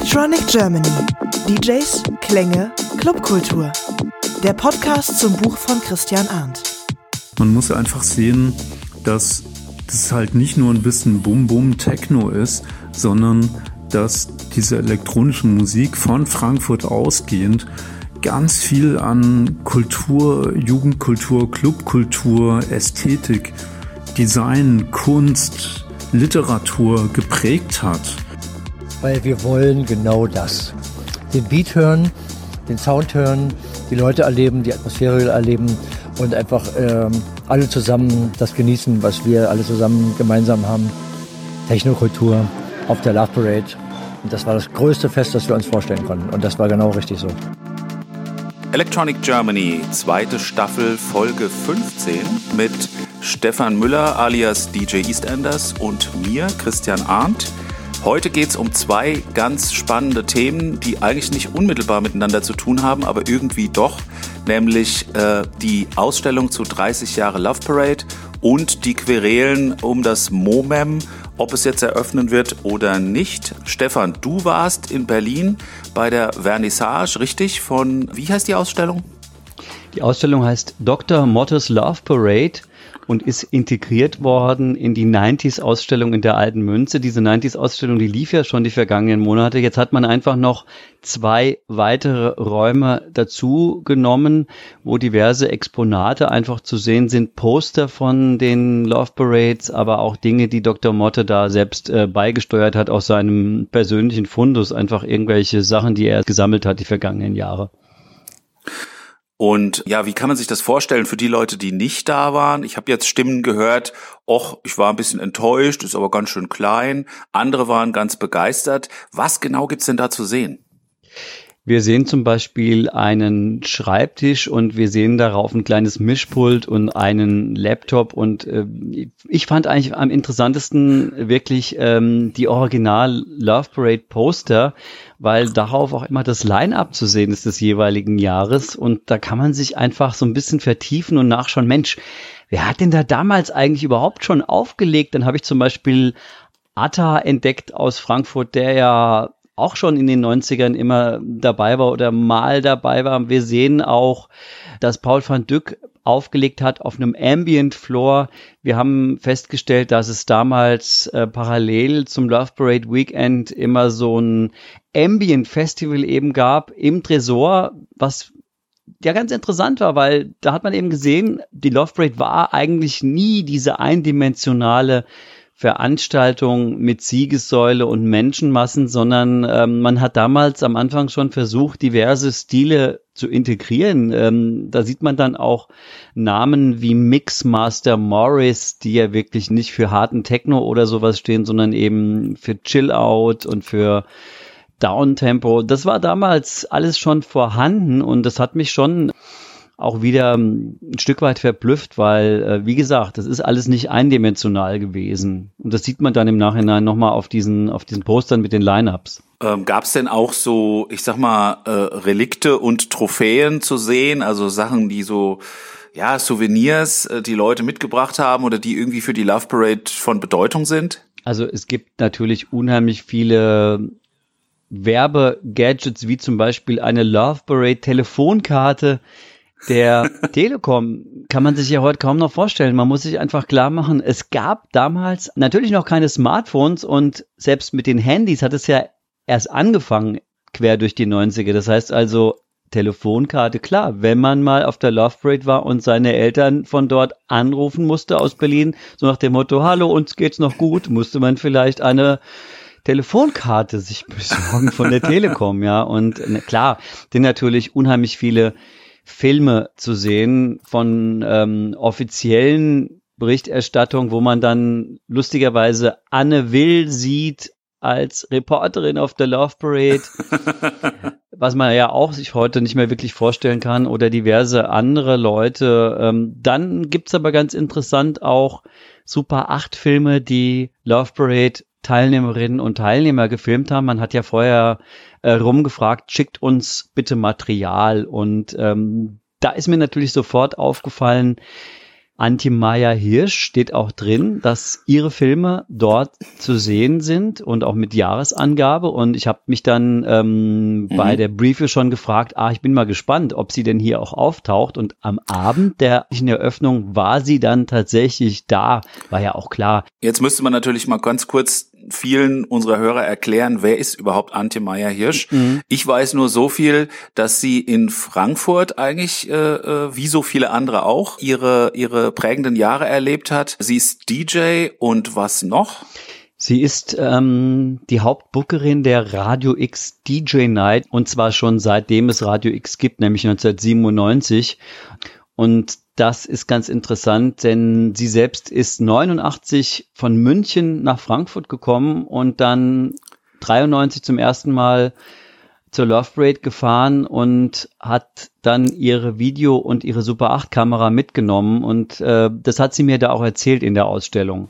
Electronic Germany. DJs, Klänge, Clubkultur. Der Podcast zum Buch von Christian Arndt. Man muss einfach sehen, dass das halt nicht nur ein bisschen Bum-Bum-Techno ist, sondern dass diese elektronische Musik von Frankfurt ausgehend ganz viel an Kultur, Jugendkultur, Clubkultur, Ästhetik, Design, Kunst, Literatur geprägt hat. Weil wir wollen genau das. Den Beat hören, den Sound hören, die Leute erleben, die Atmosphäre erleben und einfach ähm, alle zusammen das genießen, was wir alle zusammen gemeinsam haben. Technokultur auf der Love Parade. Und das war das größte Fest, das wir uns vorstellen konnten. Und das war genau richtig so. Electronic Germany, zweite Staffel, Folge 15 mit Stefan Müller alias DJ EastEnders und mir, Christian Arndt. Heute geht es um zwei ganz spannende Themen, die eigentlich nicht unmittelbar miteinander zu tun haben, aber irgendwie doch, nämlich äh, die Ausstellung zu 30 Jahre Love Parade und die Querelen um das MOMEM, ob es jetzt eröffnen wird oder nicht. Stefan, du warst in Berlin bei der Vernissage, richtig? Von, wie heißt die Ausstellung? Die Ausstellung heißt Dr. Mottes Love Parade und ist integriert worden in die 90s-Ausstellung in der Alten Münze. Diese 90s-Ausstellung, die lief ja schon die vergangenen Monate. Jetzt hat man einfach noch zwei weitere Räume dazu genommen, wo diverse Exponate einfach zu sehen sind. Poster von den Love Parades, aber auch Dinge, die Dr. Motte da selbst äh, beigesteuert hat aus seinem persönlichen Fundus. Einfach irgendwelche Sachen, die er gesammelt hat die vergangenen Jahre. Und ja, wie kann man sich das vorstellen für die Leute, die nicht da waren? Ich habe jetzt Stimmen gehört, och, ich war ein bisschen enttäuscht, ist aber ganz schön klein. Andere waren ganz begeistert. Was genau gibt's denn da zu sehen? Wir sehen zum Beispiel einen Schreibtisch und wir sehen darauf ein kleines Mischpult und einen Laptop und äh, ich fand eigentlich am interessantesten wirklich ähm, die Original Love Parade Poster, weil darauf auch immer das Line-up zu sehen ist des jeweiligen Jahres und da kann man sich einfach so ein bisschen vertiefen und nachschauen, Mensch, wer hat denn da damals eigentlich überhaupt schon aufgelegt? Dann habe ich zum Beispiel Atta entdeckt aus Frankfurt, der ja auch schon in den 90ern immer dabei war oder mal dabei war. Wir sehen auch, dass Paul van Dyck aufgelegt hat auf einem Ambient Floor. Wir haben festgestellt, dass es damals äh, parallel zum Love Parade Weekend immer so ein Ambient Festival eben gab im Tresor, was ja ganz interessant war, weil da hat man eben gesehen, die Love Parade war eigentlich nie diese eindimensionale Veranstaltung mit Siegessäule und Menschenmassen, sondern ähm, man hat damals am Anfang schon versucht, diverse Stile zu integrieren. Ähm, da sieht man dann auch Namen wie Mixmaster Morris, die ja wirklich nicht für harten Techno oder sowas stehen, sondern eben für Chill Out und für Downtempo. Das war damals alles schon vorhanden und das hat mich schon auch wieder ähm, ein Stück weit verblüfft, weil, äh, wie gesagt, das ist alles nicht eindimensional gewesen. Und das sieht man dann im Nachhinein nochmal auf diesen, auf diesen Postern mit den Line-Ups. Ähm, Gab es denn auch so, ich sag mal, äh, Relikte und Trophäen zu sehen? Also Sachen, die so, ja, Souvenirs, äh, die Leute mitgebracht haben oder die irgendwie für die Love Parade von Bedeutung sind? Also es gibt natürlich unheimlich viele Werbegadgets, wie zum Beispiel eine Love Parade Telefonkarte, der Telekom kann man sich ja heute kaum noch vorstellen. Man muss sich einfach klar machen, es gab damals natürlich noch keine Smartphones und selbst mit den Handys hat es ja erst angefangen, quer durch die 90er. Das heißt also, Telefonkarte, klar, wenn man mal auf der Love Parade war und seine Eltern von dort anrufen musste aus Berlin, so nach dem Motto, hallo, uns geht's noch gut, musste man vielleicht eine Telefonkarte sich besorgen von der Telekom, ja. Und klar, denn natürlich unheimlich viele Filme zu sehen von ähm, offiziellen Berichterstattung, wo man dann lustigerweise Anne Will sieht als Reporterin auf der Love Parade, was man ja auch sich heute nicht mehr wirklich vorstellen kann, oder diverse andere Leute. Ähm, dann gibt's aber ganz interessant auch Super 8 Filme, die Love Parade Teilnehmerinnen und Teilnehmer gefilmt haben. Man hat ja vorher äh, rumgefragt, schickt uns bitte Material. Und ähm, da ist mir natürlich sofort aufgefallen, Antje Maya Hirsch steht auch drin, dass ihre Filme dort zu sehen sind und auch mit Jahresangabe. Und ich habe mich dann ähm, mhm. bei der Briefe schon gefragt, ah, ich bin mal gespannt, ob sie denn hier auch auftaucht. Und am Abend der Eröffnung war sie dann tatsächlich da. War ja auch klar. Jetzt müsste man natürlich mal ganz kurz vielen unserer Hörer erklären, wer ist überhaupt Antje Meyer Hirsch. Mhm. Ich weiß nur so viel, dass sie in Frankfurt eigentlich, äh, äh, wie so viele andere auch, ihre, ihre prägenden Jahre erlebt hat. Sie ist DJ und was noch? Sie ist ähm, die Hauptbookerin der Radio X DJ Night und zwar schon seitdem es Radio X gibt, nämlich 1997. Und das ist ganz interessant, denn sie selbst ist 89 von München nach Frankfurt gekommen und dann 93 zum ersten Mal zur Love Parade gefahren und hat dann ihre Video- und ihre Super 8 Kamera mitgenommen und äh, das hat sie mir da auch erzählt in der Ausstellung.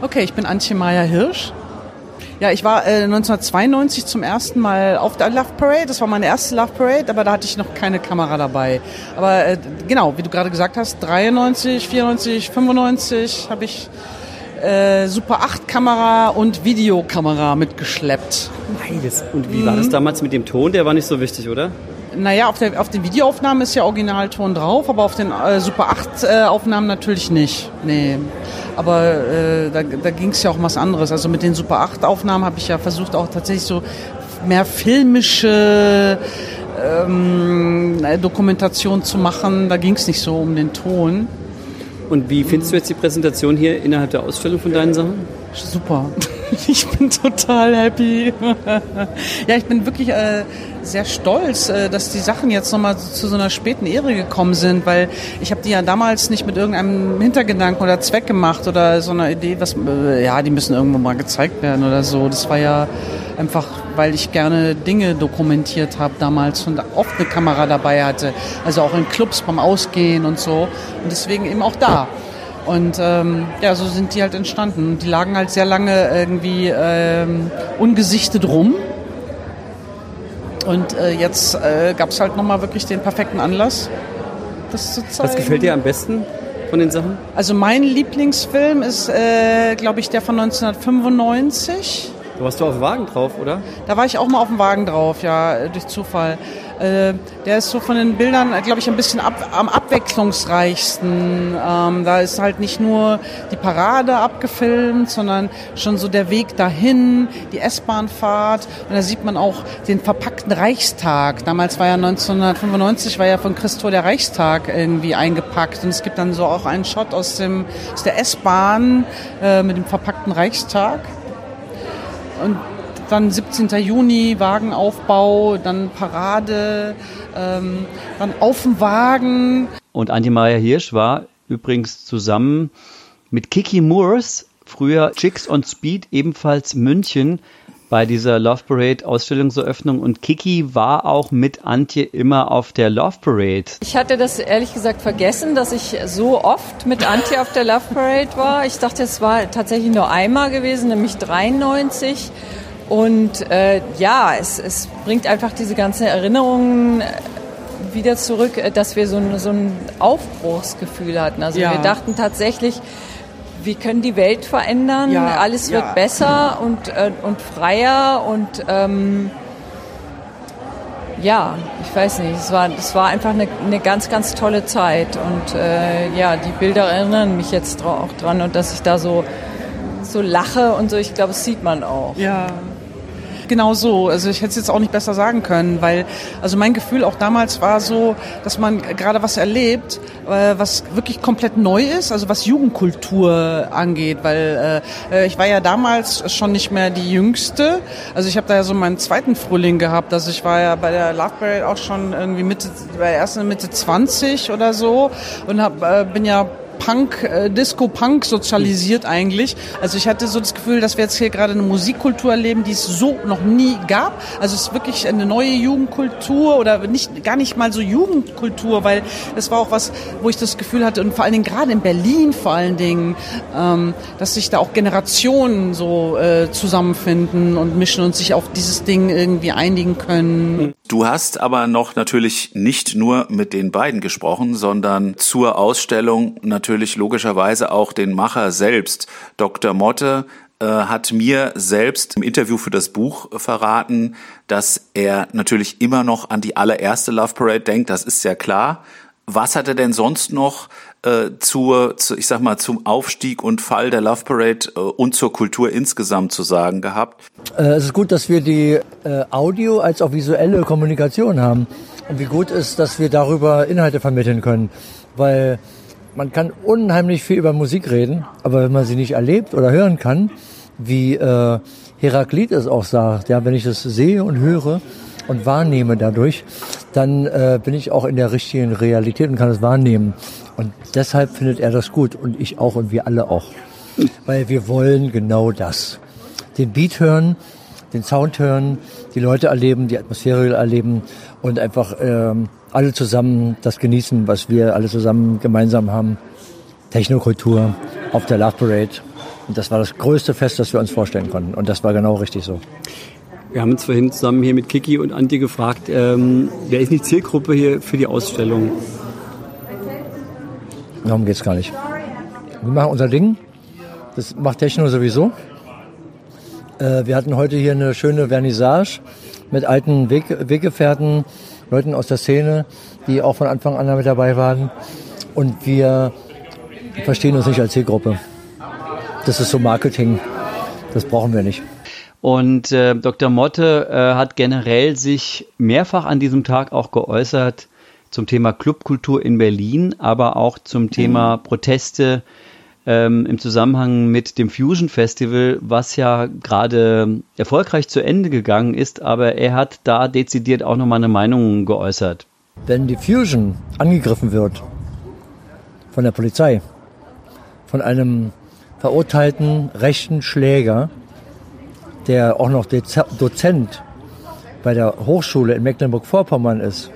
Okay, ich bin Antje Meyer Hirsch, ja, ich war äh, 1992 zum ersten Mal auf der Love Parade. Das war meine erste Love Parade, aber da hatte ich noch keine Kamera dabei. Aber äh, genau, wie du gerade gesagt hast, 93, 94, 95 habe ich äh, Super 8 Kamera und Videokamera mitgeschleppt. Beides. Und wie war das mhm. damals mit dem Ton? Der war nicht so wichtig, oder? Naja, auf, der, auf den Videoaufnahmen ist ja Originalton drauf, aber auf den äh, Super 8 äh, Aufnahmen natürlich nicht. Nee. Aber äh, da, da ging es ja auch um was anderes. Also mit den Super 8 Aufnahmen habe ich ja versucht auch tatsächlich so mehr filmische ähm, Dokumentation zu machen. Da ging es nicht so um den Ton. Und wie findest du jetzt die Präsentation hier innerhalb der Ausstellung von deinen Sachen? Super. Ich bin total happy. Ja, ich bin wirklich äh, sehr stolz, äh, dass die Sachen jetzt nochmal zu so einer späten Ehre gekommen sind, weil ich habe die ja damals nicht mit irgendeinem Hintergedanken oder Zweck gemacht oder so einer Idee, was äh, ja, die müssen irgendwo mal gezeigt werden oder so. Das war ja einfach, weil ich gerne Dinge dokumentiert habe damals und oft eine Kamera dabei hatte, also auch in Clubs beim Ausgehen und so und deswegen eben auch da. Und ähm, ja, so sind die halt entstanden. Die lagen halt sehr lange irgendwie ähm, ungesichtet rum. Und äh, jetzt äh, gab es halt nochmal wirklich den perfekten Anlass, das zu zeigen. Was gefällt dir am besten von den Sachen? Also mein Lieblingsfilm ist, äh, glaube ich, der von 1995. Da warst du auf dem Wagen drauf, oder? Da war ich auch mal auf dem Wagen drauf, ja, durch Zufall. Äh, der ist so von den Bildern, glaube ich, ein bisschen ab, am abwechslungsreichsten. Ähm, da ist halt nicht nur die Parade abgefilmt, sondern schon so der Weg dahin, die S-Bahn-Fahrt. Und da sieht man auch den verpackten Reichstag. Damals war ja 1995 war ja von Christo der Reichstag irgendwie eingepackt. Und es gibt dann so auch einen Shot aus, dem, aus der S-Bahn äh, mit dem verpackten Reichstag. Und dann 17. Juni, Wagenaufbau, dann Parade, ähm, dann auf dem Wagen. Und Anti-Maria Hirsch war übrigens zusammen mit Kiki Moores, früher Chicks on Speed, ebenfalls München, bei dieser Love Parade Ausstellungseröffnung und Kiki war auch mit Antje immer auf der Love Parade. Ich hatte das ehrlich gesagt vergessen, dass ich so oft mit Antje auf der Love Parade war. Ich dachte, es war tatsächlich nur einmal gewesen, nämlich 93. Und äh, ja, es, es bringt einfach diese ganzen Erinnerungen äh, wieder zurück, äh, dass wir so ein, so ein Aufbruchsgefühl hatten. Also ja. wir dachten tatsächlich, wir können die Welt verändern, ja, alles wird ja. besser und, äh, und freier und ähm, ja, ich weiß nicht, es war, es war einfach eine, eine ganz, ganz tolle Zeit und äh, ja, die Bilder erinnern mich jetzt auch dran und dass ich da so, so lache und so, ich glaube, das sieht man auch. Ja, genau so. Also ich hätte es jetzt auch nicht besser sagen können, weil also mein Gefühl auch damals war so, dass man gerade was erlebt, äh, was wirklich komplett neu ist, also was Jugendkultur angeht, weil äh, ich war ja damals schon nicht mehr die Jüngste. Also ich habe da ja so meinen zweiten Frühling gehabt. Also ich war ja bei der Love Parade auch schon irgendwie Mitte, bei der ersten Mitte 20 oder so und hab, äh, bin ja Punk, äh, Disco-Punk sozialisiert eigentlich. Also ich hatte so das Gefühl, dass wir jetzt hier gerade eine Musikkultur erleben, die es so noch nie gab. Also es ist wirklich eine neue Jugendkultur oder nicht gar nicht mal so Jugendkultur, weil es war auch was, wo ich das Gefühl hatte und vor allen Dingen gerade in Berlin vor allen Dingen, ähm, dass sich da auch Generationen so äh, zusammenfinden und mischen und sich auf dieses Ding irgendwie einigen können. Du hast aber noch natürlich nicht nur mit den beiden gesprochen, sondern zur Ausstellung natürlich natürlich logischerweise auch den Macher selbst. Dr. Motte äh, hat mir selbst im Interview für das Buch verraten, dass er natürlich immer noch an die allererste Love Parade denkt, das ist ja klar. Was hat er denn sonst noch äh, zur, zu, ich sag mal, zum Aufstieg und Fall der Love Parade äh, und zur Kultur insgesamt zu sagen gehabt? Äh, es ist gut, dass wir die äh, Audio als auch visuelle Kommunikation haben. Und wie gut ist, dass wir darüber Inhalte vermitteln können. Weil man kann unheimlich viel über Musik reden, aber wenn man sie nicht erlebt oder hören kann, wie äh, Heraklit es auch sagt, ja, wenn ich das sehe und höre und wahrnehme dadurch, dann äh, bin ich auch in der richtigen Realität und kann es wahrnehmen. Und deshalb findet er das gut und ich auch und wir alle auch. Weil wir wollen genau das. Den Beat hören, den Sound hören, die Leute erleben, die Atmosphäre erleben und einfach ähm, alle zusammen das genießen, was wir alle zusammen gemeinsam haben. Technokultur auf der Love Parade. Und das war das größte Fest, das wir uns vorstellen konnten. Und das war genau richtig so. Wir haben uns vorhin zusammen hier mit Kiki und Antje gefragt, ähm, wer ist die Zielgruppe hier für die Ausstellung? Darum geht's gar nicht. Wir machen unser Ding. Das macht Techno sowieso. Äh, wir hatten heute hier eine schöne Vernissage mit alten Weg Weggefährten, Leuten aus der Szene, die auch von Anfang an mit dabei waren. Und wir verstehen uns nicht als Zielgruppe. Das ist so Marketing. Das brauchen wir nicht. Und äh, Dr. Motte äh, hat generell sich mehrfach an diesem Tag auch geäußert zum Thema Clubkultur in Berlin, aber auch zum Thema Proteste ähm, im Zusammenhang mit dem Fusion Festival, was ja gerade erfolgreich zu Ende gegangen ist, aber er hat da dezidiert auch nochmal eine Meinung geäußert. Wenn die Fusion angegriffen wird von der Polizei, von einem verurteilten rechten Schläger, der auch noch Dozent bei der Hochschule in Mecklenburg-Vorpommern ist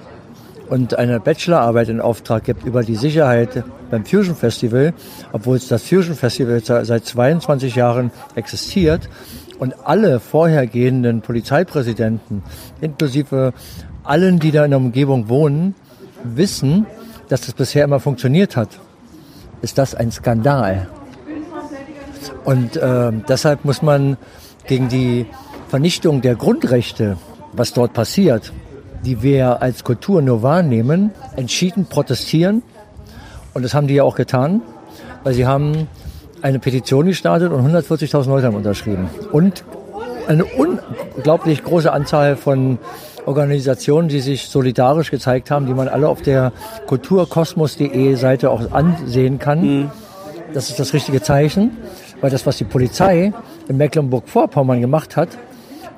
und eine Bachelorarbeit in Auftrag gibt über die Sicherheit beim Fusion Festival, obwohl das Fusion Festival seit 22 Jahren existiert und alle vorhergehenden Polizeipräsidenten, inklusive allen, die da in der Umgebung wohnen, wissen, dass das bisher immer funktioniert hat, ist das ein Skandal. Und äh, deshalb muss man gegen die Vernichtung der Grundrechte, was dort passiert, die wir als Kultur nur wahrnehmen, entschieden protestieren. Und das haben die ja auch getan, weil sie haben eine Petition gestartet und 140.000 Leute haben unterschrieben. Und eine unglaublich große Anzahl von Organisationen, die sich solidarisch gezeigt haben, die man alle auf der kulturkosmos.de Seite auch ansehen kann. Mhm. Das ist das richtige Zeichen, weil das, was die Polizei in Mecklenburg-Vorpommern gemacht hat,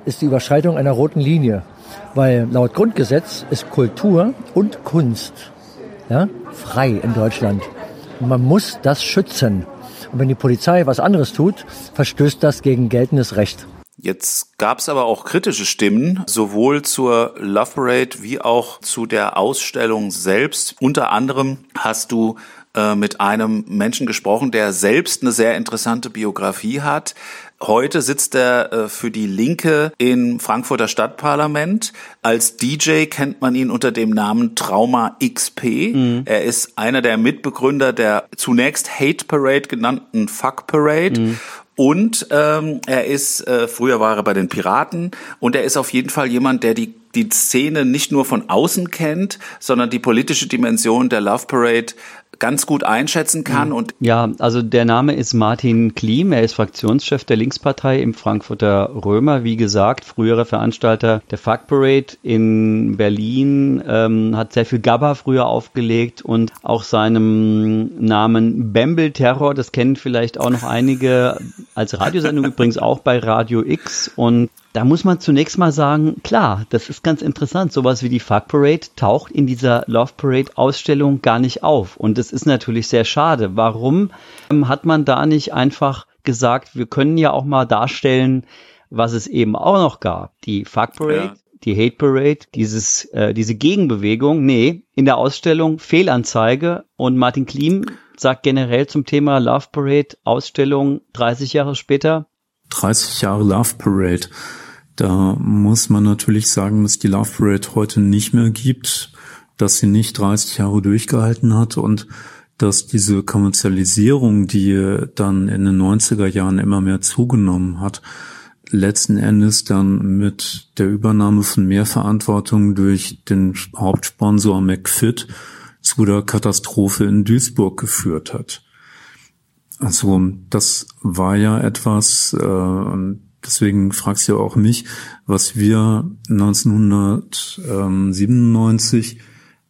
ist die Überschreitung einer roten Linie. Weil laut Grundgesetz ist Kultur und Kunst ja, frei in Deutschland. Und man muss das schützen. Und wenn die Polizei was anderes tut, verstößt das gegen geltendes Recht. Jetzt gab es aber auch kritische Stimmen, sowohl zur Love Parade wie auch zu der Ausstellung selbst. Unter anderem hast du äh, mit einem Menschen gesprochen, der selbst eine sehr interessante Biografie hat. Heute sitzt er äh, für die Linke im Frankfurter Stadtparlament. Als DJ kennt man ihn unter dem Namen Trauma XP. Mhm. Er ist einer der Mitbegründer der zunächst Hate Parade genannten Fuck Parade. Mhm. Und ähm, er ist, äh, früher war er bei den Piraten und er ist auf jeden Fall jemand, der die die Szene nicht nur von außen kennt, sondern die politische Dimension der Love Parade ganz gut einschätzen kann. Und ja, also der Name ist Martin Klim, er ist Fraktionschef der Linkspartei im Frankfurter Römer, wie gesagt, früherer Veranstalter der Fuck Parade in Berlin, ähm, hat sehr viel Gabba früher aufgelegt und auch seinem Namen Bamble Terror, das kennen vielleicht auch noch einige als Radiosendung übrigens auch bei Radio X. Und da muss man zunächst mal sagen, klar, das ist ganz interessant. Sowas wie die Fuck Parade taucht in dieser Love Parade Ausstellung gar nicht auf. Und das ist natürlich sehr schade. Warum ähm, hat man da nicht einfach gesagt, wir können ja auch mal darstellen, was es eben auch noch gab? Die Fuck Parade, ja. die Hate Parade, dieses, äh, diese Gegenbewegung. Nee, in der Ausstellung Fehlanzeige und Martin Klim sagt generell zum Thema Love Parade Ausstellung 30 Jahre später, 30 Jahre Love Parade. Da muss man natürlich sagen, dass die Love Parade heute nicht mehr gibt, dass sie nicht 30 Jahre durchgehalten hat und dass diese Kommerzialisierung, die dann in den 90er Jahren immer mehr zugenommen hat, letzten Endes dann mit der Übernahme von mehr Verantwortung durch den Hauptsponsor McFit zu der Katastrophe in Duisburg geführt hat. Also das war ja etwas, äh, deswegen fragst du ja auch mich, was wir 1997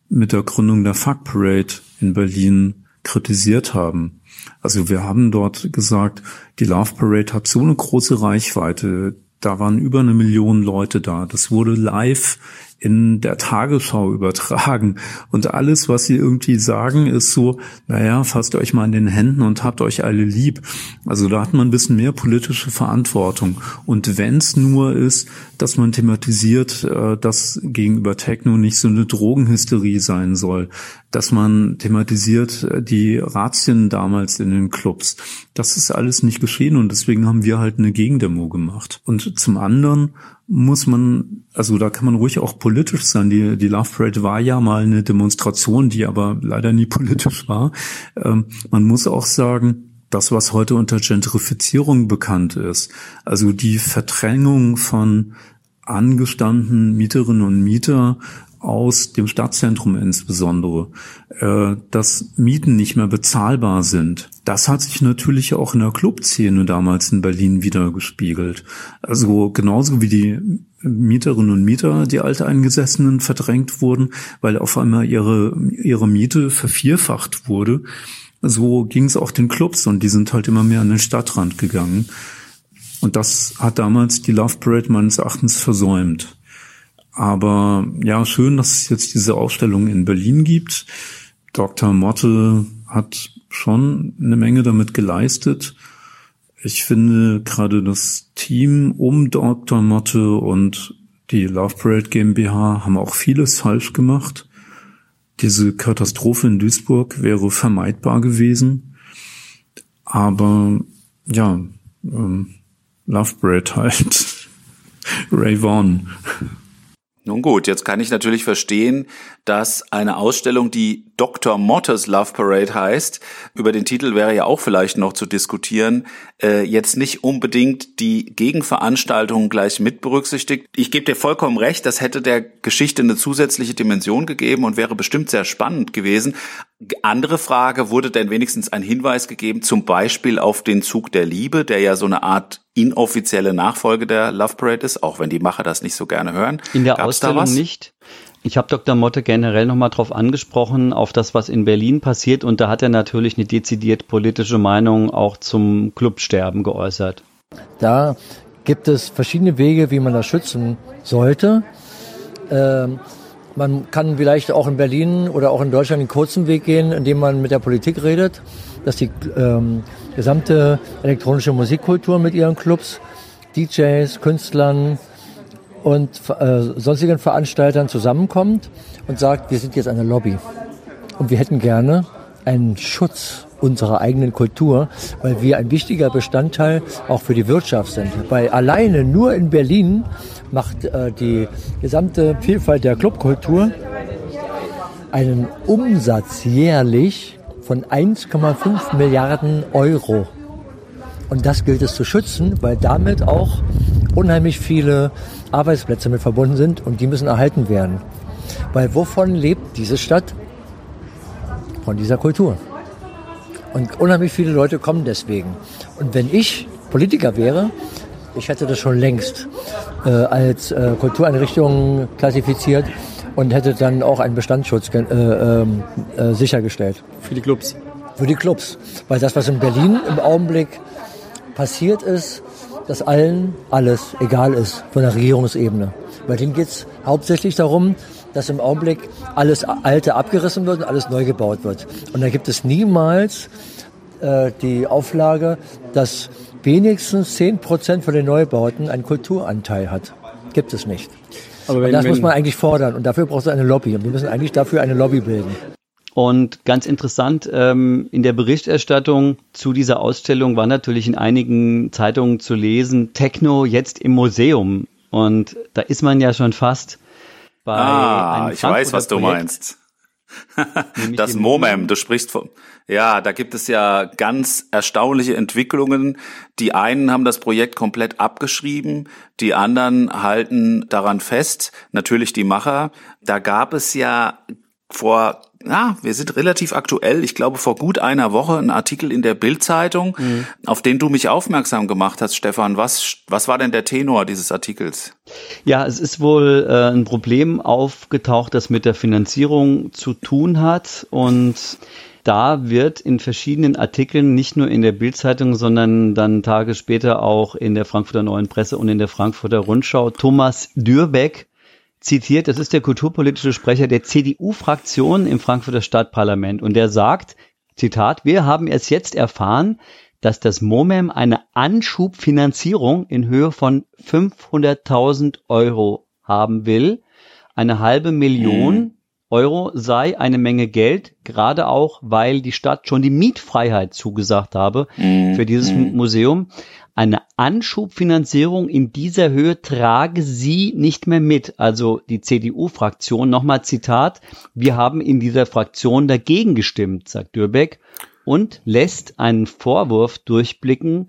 mit der Gründung der Fuck Parade in Berlin kritisiert haben. Also wir haben dort gesagt, die Love Parade hat so eine große Reichweite. Da waren über eine Million Leute da. Das wurde live in der Tagesschau übertragen. Und alles, was sie irgendwie sagen, ist so, naja, fasst euch mal in den Händen und habt euch alle lieb. Also da hat man ein bisschen mehr politische Verantwortung. Und wenn es nur ist, dass man thematisiert, äh, dass gegenüber Techno nicht so eine Drogenhysterie sein soll, dass man thematisiert äh, die Razzien damals in den Clubs. Das ist alles nicht geschehen und deswegen haben wir halt eine Gegendemo gemacht. Und zum anderen muss man, also da kann man ruhig auch politisch sein. Die, die Love Parade war ja mal eine Demonstration, die aber leider nie politisch war. Ähm, man muss auch sagen, das, was heute unter Gentrifizierung bekannt ist, also die Verdrängung von angestandenen Mieterinnen und Mieter aus dem Stadtzentrum insbesondere, äh, dass Mieten nicht mehr bezahlbar sind. Das hat sich natürlich auch in der Clubszene damals in Berlin wieder gespiegelt. Also genauso wie die Mieterinnen und Mieter, die Alteingesessenen verdrängt wurden, weil auf einmal ihre, ihre Miete vervierfacht wurde. So ging es auch den Clubs und die sind halt immer mehr an den Stadtrand gegangen. Und das hat damals die Love Parade meines Erachtens versäumt. Aber ja, schön, dass es jetzt diese Ausstellung in Berlin gibt. Dr. Motte hat schon eine Menge damit geleistet. Ich finde gerade das Team um Dr. Motte und die Love Parade GmbH haben auch vieles falsch gemacht. Diese Katastrophe in Duisburg wäre vermeidbar gewesen. Aber ja, ähm, Love Parade halt. Ray Vaughan. Nun gut, jetzt kann ich natürlich verstehen, dass eine Ausstellung, die Dr. Motters Love Parade heißt, über den Titel wäre ja auch vielleicht noch zu diskutieren, äh, jetzt nicht unbedingt die Gegenveranstaltungen gleich mit berücksichtigt. Ich gebe dir vollkommen recht, das hätte der Geschichte eine zusätzliche Dimension gegeben und wäre bestimmt sehr spannend gewesen. Andere Frage, wurde denn wenigstens ein Hinweis gegeben, zum Beispiel auf den Zug der Liebe, der ja so eine Art inoffizielle Nachfolge der Love Parade ist, auch wenn die Macher das nicht so gerne hören. In der Gab's Ausstellung nicht. Ich habe Dr. Motte generell nochmal drauf angesprochen, auf das, was in Berlin passiert. Und da hat er natürlich eine dezidiert politische Meinung auch zum Clubsterben geäußert. Da gibt es verschiedene Wege, wie man das schützen sollte. Ähm, man kann vielleicht auch in Berlin oder auch in Deutschland den kurzen Weg gehen, indem man mit der Politik redet, dass die ähm, gesamte elektronische Musikkultur mit ihren Clubs, DJs, Künstlern und äh, sonstigen Veranstaltern zusammenkommt und sagt, wir sind jetzt eine Lobby und wir hätten gerne einen Schutz unserer eigenen Kultur, weil wir ein wichtiger Bestandteil auch für die Wirtschaft sind. Weil alleine nur in Berlin macht äh, die gesamte Vielfalt der Clubkultur einen Umsatz jährlich von 1,5 Milliarden Euro. Und das gilt es zu schützen, weil damit auch unheimlich viele Arbeitsplätze mit verbunden sind und die müssen erhalten werden. Weil wovon lebt diese Stadt? Von dieser Kultur. Und unheimlich viele Leute kommen deswegen. Und wenn ich Politiker wäre, ich hätte das schon längst äh, als äh, Kultureinrichtung klassifiziert, und hätte dann auch einen Bestandsschutz äh, ähm, äh, sichergestellt. Für die Clubs? Für die Clubs. Weil das, was in Berlin im Augenblick passiert ist, dass allen alles egal ist von der Regierungsebene. Bei denen geht es hauptsächlich darum, dass im Augenblick alles Alte abgerissen wird und alles neu gebaut wird. Und da gibt es niemals äh, die Auflage, dass wenigstens 10 Prozent von den Neubauten einen Kulturanteil hat. Gibt es nicht. Aber wenn, das wenn, muss man eigentlich fordern und dafür braucht es eine Lobby und wir müssen eigentlich dafür eine Lobby bilden. Und ganz interessant, ähm, in der Berichterstattung zu dieser Ausstellung war natürlich in einigen Zeitungen zu lesen, Techno jetzt im Museum. Und da ist man ja schon fast bei ah, einem ich weiß, was du meinst. das MOMEM, du sprichst von, ja, da gibt es ja ganz erstaunliche Entwicklungen. Die einen haben das Projekt komplett abgeschrieben, die anderen halten daran fest, natürlich die Macher. Da gab es ja vor ja, wir sind relativ aktuell. Ich glaube, vor gut einer Woche ein Artikel in der Bild-Zeitung, mhm. auf den du mich aufmerksam gemacht hast, Stefan. Was, was war denn der Tenor dieses Artikels? Ja, es ist wohl äh, ein Problem aufgetaucht, das mit der Finanzierung zu tun hat und da wird in verschiedenen Artikeln, nicht nur in der Bildzeitung, sondern dann Tage später auch in der Frankfurter Neuen Presse und in der Frankfurter Rundschau, Thomas Dürbeck zitiert, das ist der kulturpolitische Sprecher der CDU-Fraktion im Frankfurter Stadtparlament und der sagt, Zitat, wir haben erst jetzt erfahren, dass das MOMEM eine Anschubfinanzierung in Höhe von 500.000 Euro haben will. Eine halbe Million mhm. Euro sei eine Menge Geld, gerade auch, weil die Stadt schon die Mietfreiheit zugesagt habe mhm. für dieses mhm. Museum. Eine Anschubfinanzierung in dieser Höhe trage sie nicht mehr mit. Also die CDU-Fraktion, nochmal Zitat, wir haben in dieser Fraktion dagegen gestimmt, sagt Dürbeck, und lässt einen Vorwurf durchblicken,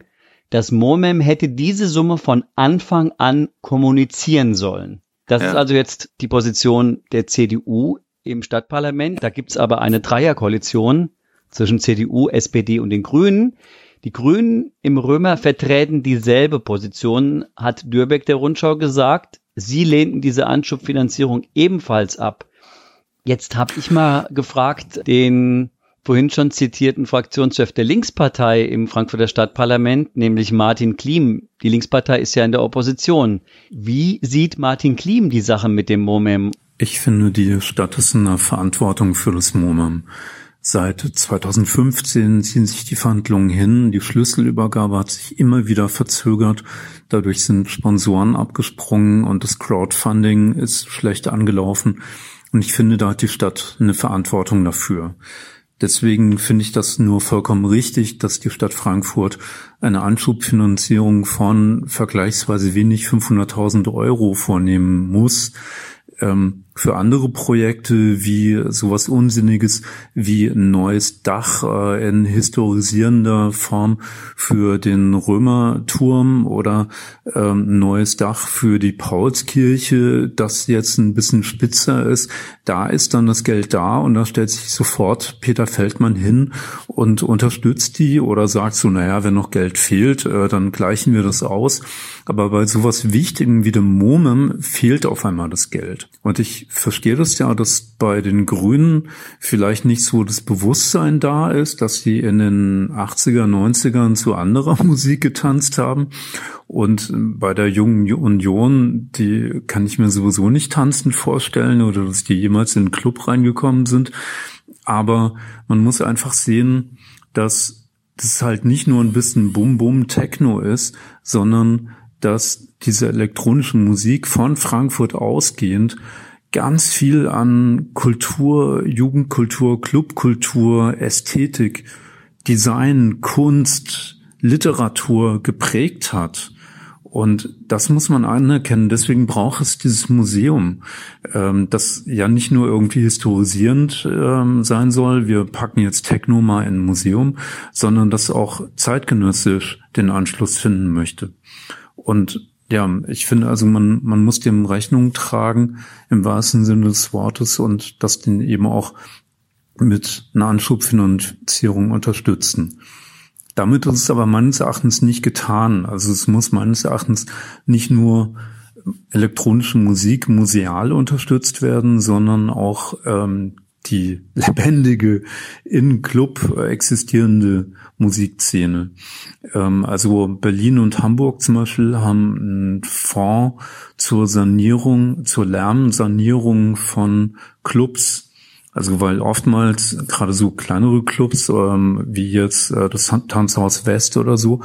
dass Momem hätte diese Summe von Anfang an kommunizieren sollen. Das ja. ist also jetzt die Position der CDU im Stadtparlament. Da gibt's aber eine Dreierkoalition zwischen CDU, SPD und den Grünen. Die Grünen im Römer vertreten dieselbe Position, hat Dürbeck der Rundschau gesagt. Sie lehnten diese Anschubfinanzierung ebenfalls ab. Jetzt habe ich mal gefragt, den vorhin schon zitierten Fraktionschef der Linkspartei im Frankfurter Stadtparlament, nämlich Martin Klim. Die Linkspartei ist ja in der Opposition. Wie sieht Martin Klim die Sache mit dem MOMEM? Ich finde, die Stadt ist in der Verantwortung für das MOMEM. Seit 2015 ziehen sich die Verhandlungen hin. Die Schlüsselübergabe hat sich immer wieder verzögert. Dadurch sind Sponsoren abgesprungen und das Crowdfunding ist schlecht angelaufen. Und ich finde, da hat die Stadt eine Verantwortung dafür. Deswegen finde ich das nur vollkommen richtig, dass die Stadt Frankfurt eine Anschubfinanzierung von vergleichsweise wenig 500.000 Euro vornehmen muss. Ähm, für andere Projekte wie sowas Unsinniges wie ein neues Dach äh, in historisierender Form für den Römerturm oder ähm, neues Dach für die Paulskirche, das jetzt ein bisschen spitzer ist. Da ist dann das Geld da und da stellt sich sofort Peter Feldmann hin und unterstützt die oder sagt so, naja, wenn noch Geld fehlt, äh, dann gleichen wir das aus. Aber bei sowas Wichtigem wie dem Momem fehlt auf einmal das Geld. Und ich verstehe das ja, dass bei den Grünen vielleicht nicht so das Bewusstsein da ist, dass sie in den 80er, 90ern zu anderer Musik getanzt haben. Und bei der jungen Union, die kann ich mir sowieso nicht tanzen vorstellen oder dass die jemals in den Club reingekommen sind. Aber man muss einfach sehen, dass das halt nicht nur ein bisschen Bum-Bum-Techno ist, sondern dass diese elektronische Musik von Frankfurt ausgehend ganz viel an Kultur, Jugendkultur, Clubkultur, Ästhetik, Design, Kunst, Literatur geprägt hat. Und das muss man anerkennen. Deswegen braucht es dieses Museum, ähm, das ja nicht nur irgendwie historisierend ähm, sein soll, wir packen jetzt Techno mal in ein Museum, sondern das auch zeitgenössisch den Anschluss finden möchte. Und ja, ich finde also, man, man muss dem Rechnung tragen im wahrsten Sinne des Wortes und das den eben auch mit einer Anschubfinanzierung unterstützen. Damit ist es aber meines Erachtens nicht getan. Also es muss meines Erachtens nicht nur elektronische Musik museal unterstützt werden, sondern auch ähm, die lebendige in Club existierende Musikszene. Ähm, also Berlin und Hamburg zum Beispiel haben einen Fonds zur Sanierung, zur Lärmsanierung von Clubs also weil oftmals gerade so kleinere Clubs ähm, wie jetzt äh, das Tanzhaus West oder so,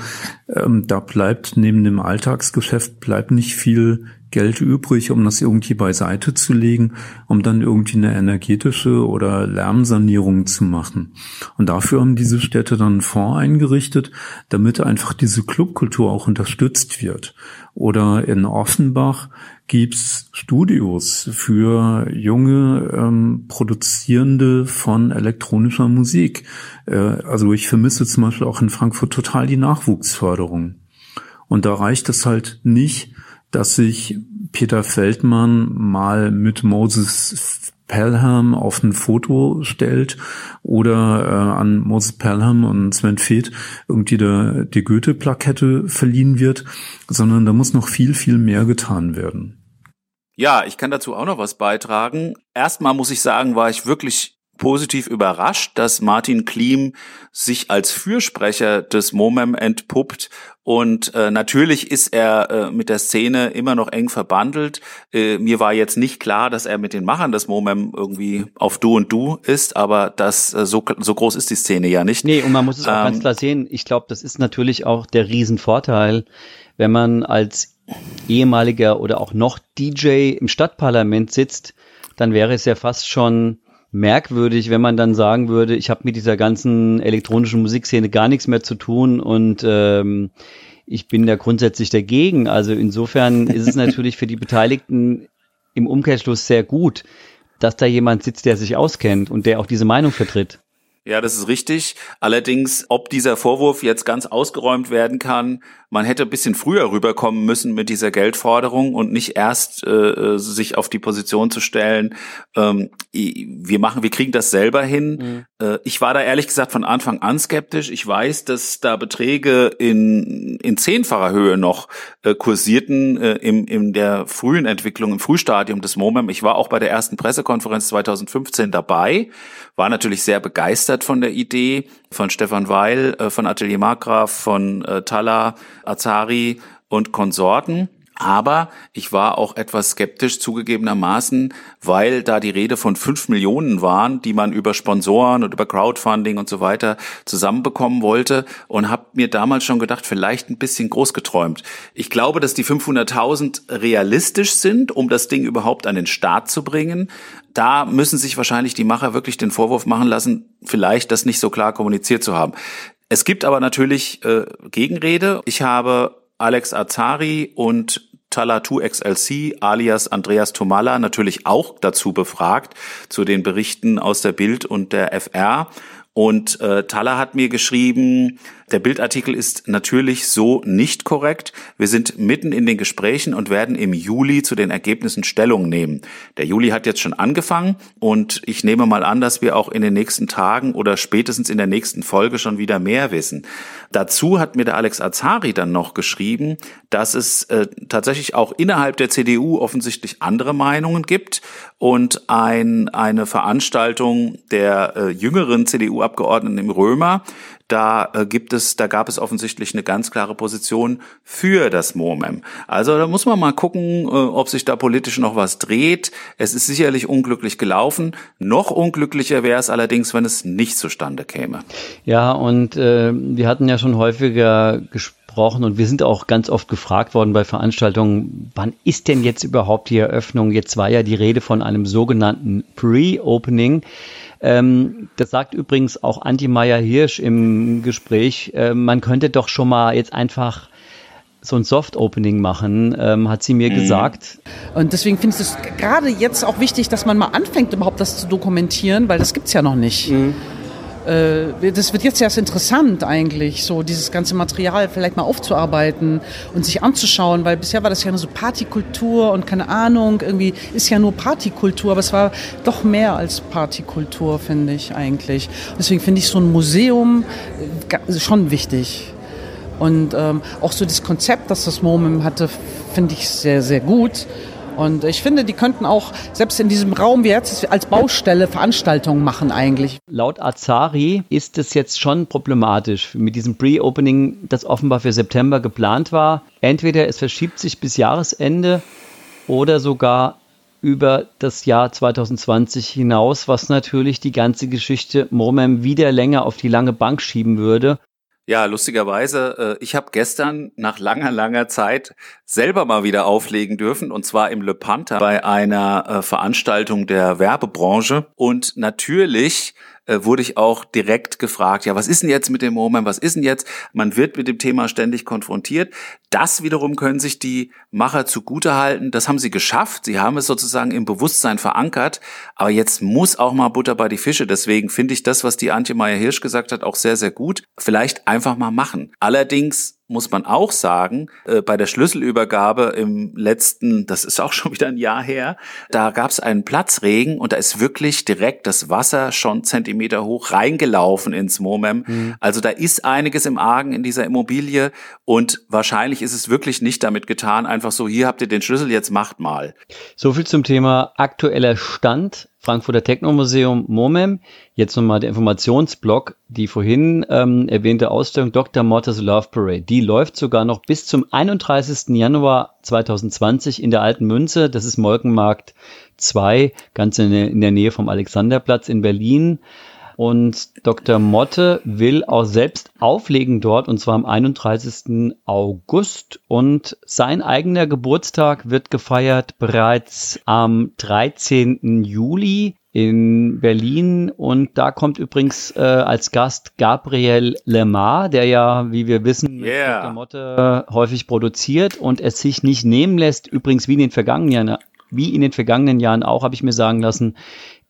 ähm, da bleibt neben dem Alltagsgeschäft bleibt nicht viel Geld übrig, um das irgendwie beiseite zu legen, um dann irgendwie eine energetische oder Lärmsanierung zu machen. Und dafür haben diese Städte dann einen Fonds eingerichtet, damit einfach diese Clubkultur auch unterstützt wird. Oder in Offenbach gibt's Studios für junge ähm, Produzierende von elektronischer Musik. Äh, also ich vermisse zum Beispiel auch in Frankfurt total die Nachwuchsförderung. Und da reicht es halt nicht, dass sich Peter Feldmann mal mit Moses Pelham auf ein Foto stellt oder äh, an Moses Pelham und Sven Feth irgendwie der, die Goethe-Plakette verliehen wird, sondern da muss noch viel, viel mehr getan werden. Ja, ich kann dazu auch noch was beitragen. Erstmal muss ich sagen, war ich wirklich positiv überrascht, dass Martin Klim sich als Fürsprecher des MOMEM entpuppt und äh, natürlich ist er äh, mit der Szene immer noch eng verbandelt. Äh, mir war jetzt nicht klar, dass er mit den Machern des MOMEM irgendwie auf Du und Du ist, aber das äh, so, so groß ist die Szene ja nicht. Nee, und man muss es auch ähm, ganz klar sehen. Ich glaube, das ist natürlich auch der Riesenvorteil, wenn man als ehemaliger oder auch noch DJ im Stadtparlament sitzt, dann wäre es ja fast schon merkwürdig, wenn man dann sagen würde, ich habe mit dieser ganzen elektronischen Musikszene gar nichts mehr zu tun und ähm, ich bin da grundsätzlich dagegen. Also insofern ist es natürlich für die Beteiligten im Umkehrschluss sehr gut, dass da jemand sitzt, der sich auskennt und der auch diese Meinung vertritt. Ja, das ist richtig. Allerdings, ob dieser Vorwurf jetzt ganz ausgeräumt werden kann, man hätte ein bisschen früher rüberkommen müssen mit dieser Geldforderung und nicht erst äh, sich auf die Position zu stellen, ähm, wir machen, wir kriegen das selber hin. Mhm. Äh, ich war da ehrlich gesagt von Anfang an skeptisch. Ich weiß, dass da Beträge in, in zehnfacher Höhe noch äh, kursierten äh, im, in der frühen Entwicklung, im Frühstadium des MOMEM. Ich war auch bei der ersten Pressekonferenz 2015 dabei, war natürlich sehr begeistert von der Idee von Stefan Weil, äh, von Atelier Markgraf, von äh, Tala, Azari und Konsorten. Aber ich war auch etwas skeptisch zugegebenermaßen, weil da die Rede von fünf Millionen waren, die man über Sponsoren und über Crowdfunding und so weiter zusammenbekommen wollte und habe mir damals schon gedacht, vielleicht ein bisschen groß geträumt. Ich glaube, dass die 500.000 realistisch sind, um das Ding überhaupt an den Start zu bringen. Da müssen sich wahrscheinlich die Macher wirklich den Vorwurf machen lassen, vielleicht das nicht so klar kommuniziert zu haben. Es gibt aber natürlich äh, Gegenrede. Ich habe Alex Azari und Talatu XLC alias Andreas Tomalla natürlich auch dazu befragt zu den Berichten aus der Bild und der FR. Und äh, Thaler hat mir geschrieben, der Bildartikel ist natürlich so nicht korrekt. Wir sind mitten in den Gesprächen und werden im Juli zu den Ergebnissen Stellung nehmen. Der Juli hat jetzt schon angefangen und ich nehme mal an, dass wir auch in den nächsten Tagen oder spätestens in der nächsten Folge schon wieder mehr wissen. Dazu hat mir der Alex Azari dann noch geschrieben, dass es äh, tatsächlich auch innerhalb der CDU offensichtlich andere Meinungen gibt und ein, eine Veranstaltung der äh, jüngeren CDU-Abgeordneten im Römer da äh, gibt es, da gab es offensichtlich eine ganz klare Position für das MOMEM. Also da muss man mal gucken, äh, ob sich da politisch noch was dreht. Es ist sicherlich unglücklich gelaufen. Noch unglücklicher wäre es allerdings, wenn es nicht zustande käme. Ja, und äh, wir hatten ja schon häufiger gesprochen und wir sind auch ganz oft gefragt worden bei Veranstaltungen, wann ist denn jetzt überhaupt die Eröffnung? Jetzt war ja die Rede von einem sogenannten Pre-Opening. Ähm, das sagt übrigens auch Anti Meyer Hirsch im Gespräch. Äh, man könnte doch schon mal jetzt einfach so ein Soft-Opening machen, ähm, hat sie mir mhm. gesagt. Und deswegen finde ich es gerade jetzt auch wichtig, dass man mal anfängt, überhaupt das zu dokumentieren, weil das gibt es ja noch nicht. Mhm. Äh, das wird jetzt erst interessant eigentlich, so dieses ganze Material vielleicht mal aufzuarbeiten und sich anzuschauen, weil bisher war das ja nur so Partykultur und keine Ahnung, irgendwie ist ja nur Partykultur, aber es war doch mehr als Partykultur, finde ich eigentlich. Deswegen finde ich so ein Museum äh, schon wichtig. Und ähm, auch so das Konzept, das das MoMIM hatte, finde ich sehr, sehr gut. Und ich finde, die könnten auch selbst in diesem Raum wie jetzt als Baustelle Veranstaltungen machen eigentlich. Laut Azari ist es jetzt schon problematisch mit diesem Pre-Opening, das offenbar für September geplant war. Entweder es verschiebt sich bis Jahresende oder sogar über das Jahr 2020 hinaus, was natürlich die ganze Geschichte Momem wieder länger auf die lange Bank schieben würde. Ja, lustigerweise, äh, ich habe gestern nach langer, langer Zeit selber mal wieder auflegen dürfen und zwar im Le Panther bei einer äh, Veranstaltung der Werbebranche. Und natürlich äh, wurde ich auch direkt gefragt, ja, was ist denn jetzt mit dem Moment, was ist denn jetzt? Man wird mit dem Thema ständig konfrontiert. Das wiederum können sich die Macher zugutehalten. Das haben sie geschafft. Sie haben es sozusagen im Bewusstsein verankert. Aber jetzt muss auch mal Butter bei die Fische. Deswegen finde ich das, was die Antje Meyer-Hirsch gesagt hat, auch sehr, sehr gut. Vielleicht einfach mal machen. Allerdings muss man auch sagen, äh, bei der Schlüsselübergabe im letzten, das ist auch schon wieder ein Jahr her, da gab es einen Platzregen und da ist wirklich direkt das Wasser schon Zentimeter hoch reingelaufen ins Momem. Mhm. Also da ist einiges im Argen in dieser Immobilie und wahrscheinlich ist es wirklich nicht damit getan, einfach so, hier habt ihr den Schlüssel, jetzt macht mal. So viel zum Thema aktueller Stand. Frankfurter Technomuseum MOMEM. Jetzt nochmal der Informationsblock. Die vorhin ähm, erwähnte Ausstellung Dr. Mortis Love Parade. Die läuft sogar noch bis zum 31. Januar 2020 in der Alten Münze. Das ist Molkenmarkt 2, ganz in in der Nähe vom Alexanderplatz in Berlin. Und Dr. Motte will auch selbst auflegen dort, und zwar am 31. August. Und sein eigener Geburtstag wird gefeiert bereits am 13. Juli in Berlin und da kommt übrigens äh, als Gast Gabriel Lemar, der ja, wie wir wissen, yeah. Dr. Motte häufig produziert und es sich nicht nehmen lässt, übrigens wie in den vergangenen Jahren, wie in den vergangenen Jahren auch, habe ich mir sagen lassen,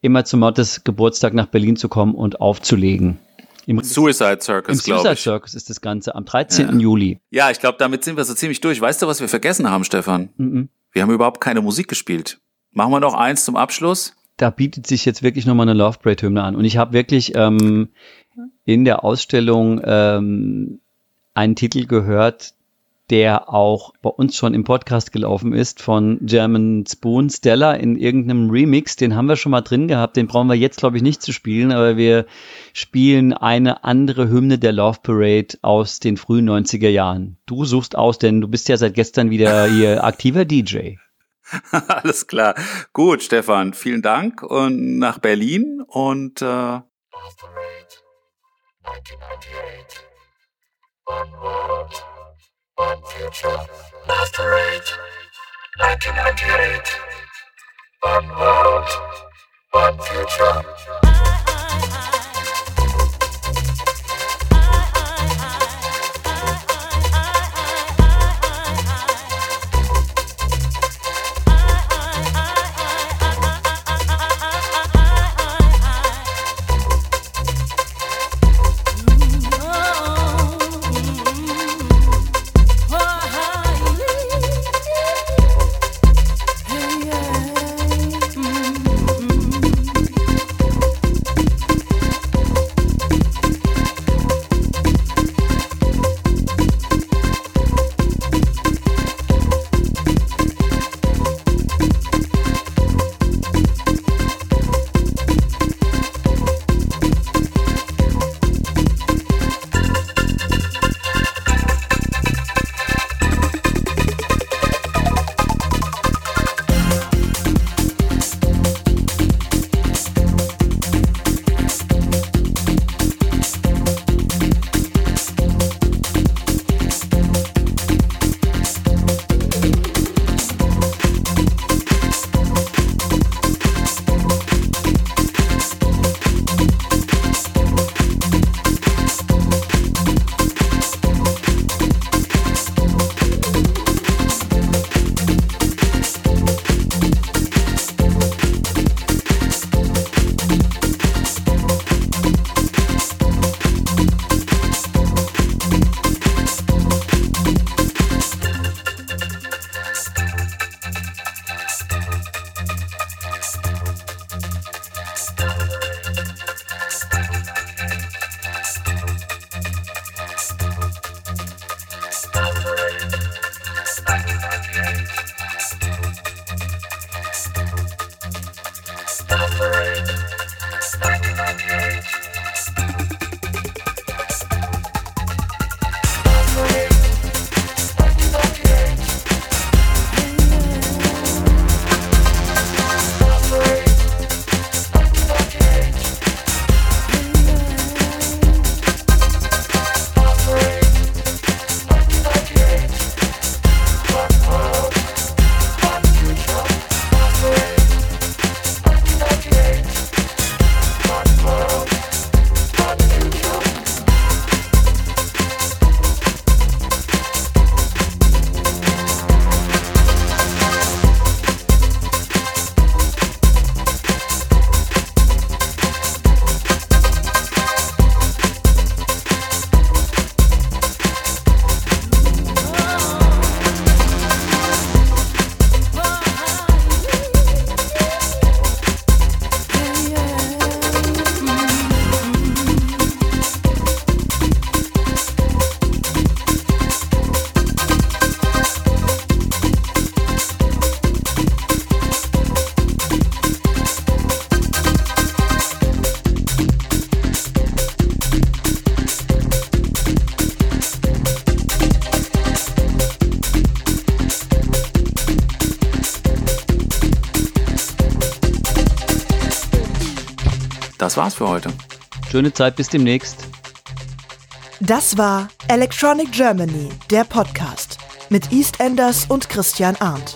immer zum Mottes Geburtstag nach Berlin zu kommen und aufzulegen. Im Suicide Circus, glaube ich. Suicide Circus ist das Ganze am 13. Ja. Juli. Ja, ich glaube, damit sind wir so ziemlich durch. Weißt du, was wir vergessen haben, Stefan? Mhm. Wir haben überhaupt keine Musik gespielt. Machen wir noch eins zum Abschluss? Da bietet sich jetzt wirklich nochmal eine Love Parade Hymne an. Und ich habe wirklich ähm, in der Ausstellung ähm, einen Titel gehört, der auch bei uns schon im Podcast gelaufen ist von German Spoon Stella in irgendeinem Remix. Den haben wir schon mal drin gehabt. Den brauchen wir jetzt, glaube ich, nicht zu spielen, aber wir spielen eine andere Hymne der Love Parade aus den frühen 90er Jahren. Du suchst aus, denn du bist ja seit gestern wieder hier aktiver DJ. Alles klar. Gut, Stefan, vielen Dank und nach Berlin und äh Love Parade 1998 One World One Future, Last Parade, 1998. One World, One Future. Das war's für heute. Schöne Zeit, bis demnächst. Das war Electronic Germany, der Podcast mit EastEnders und Christian Arndt.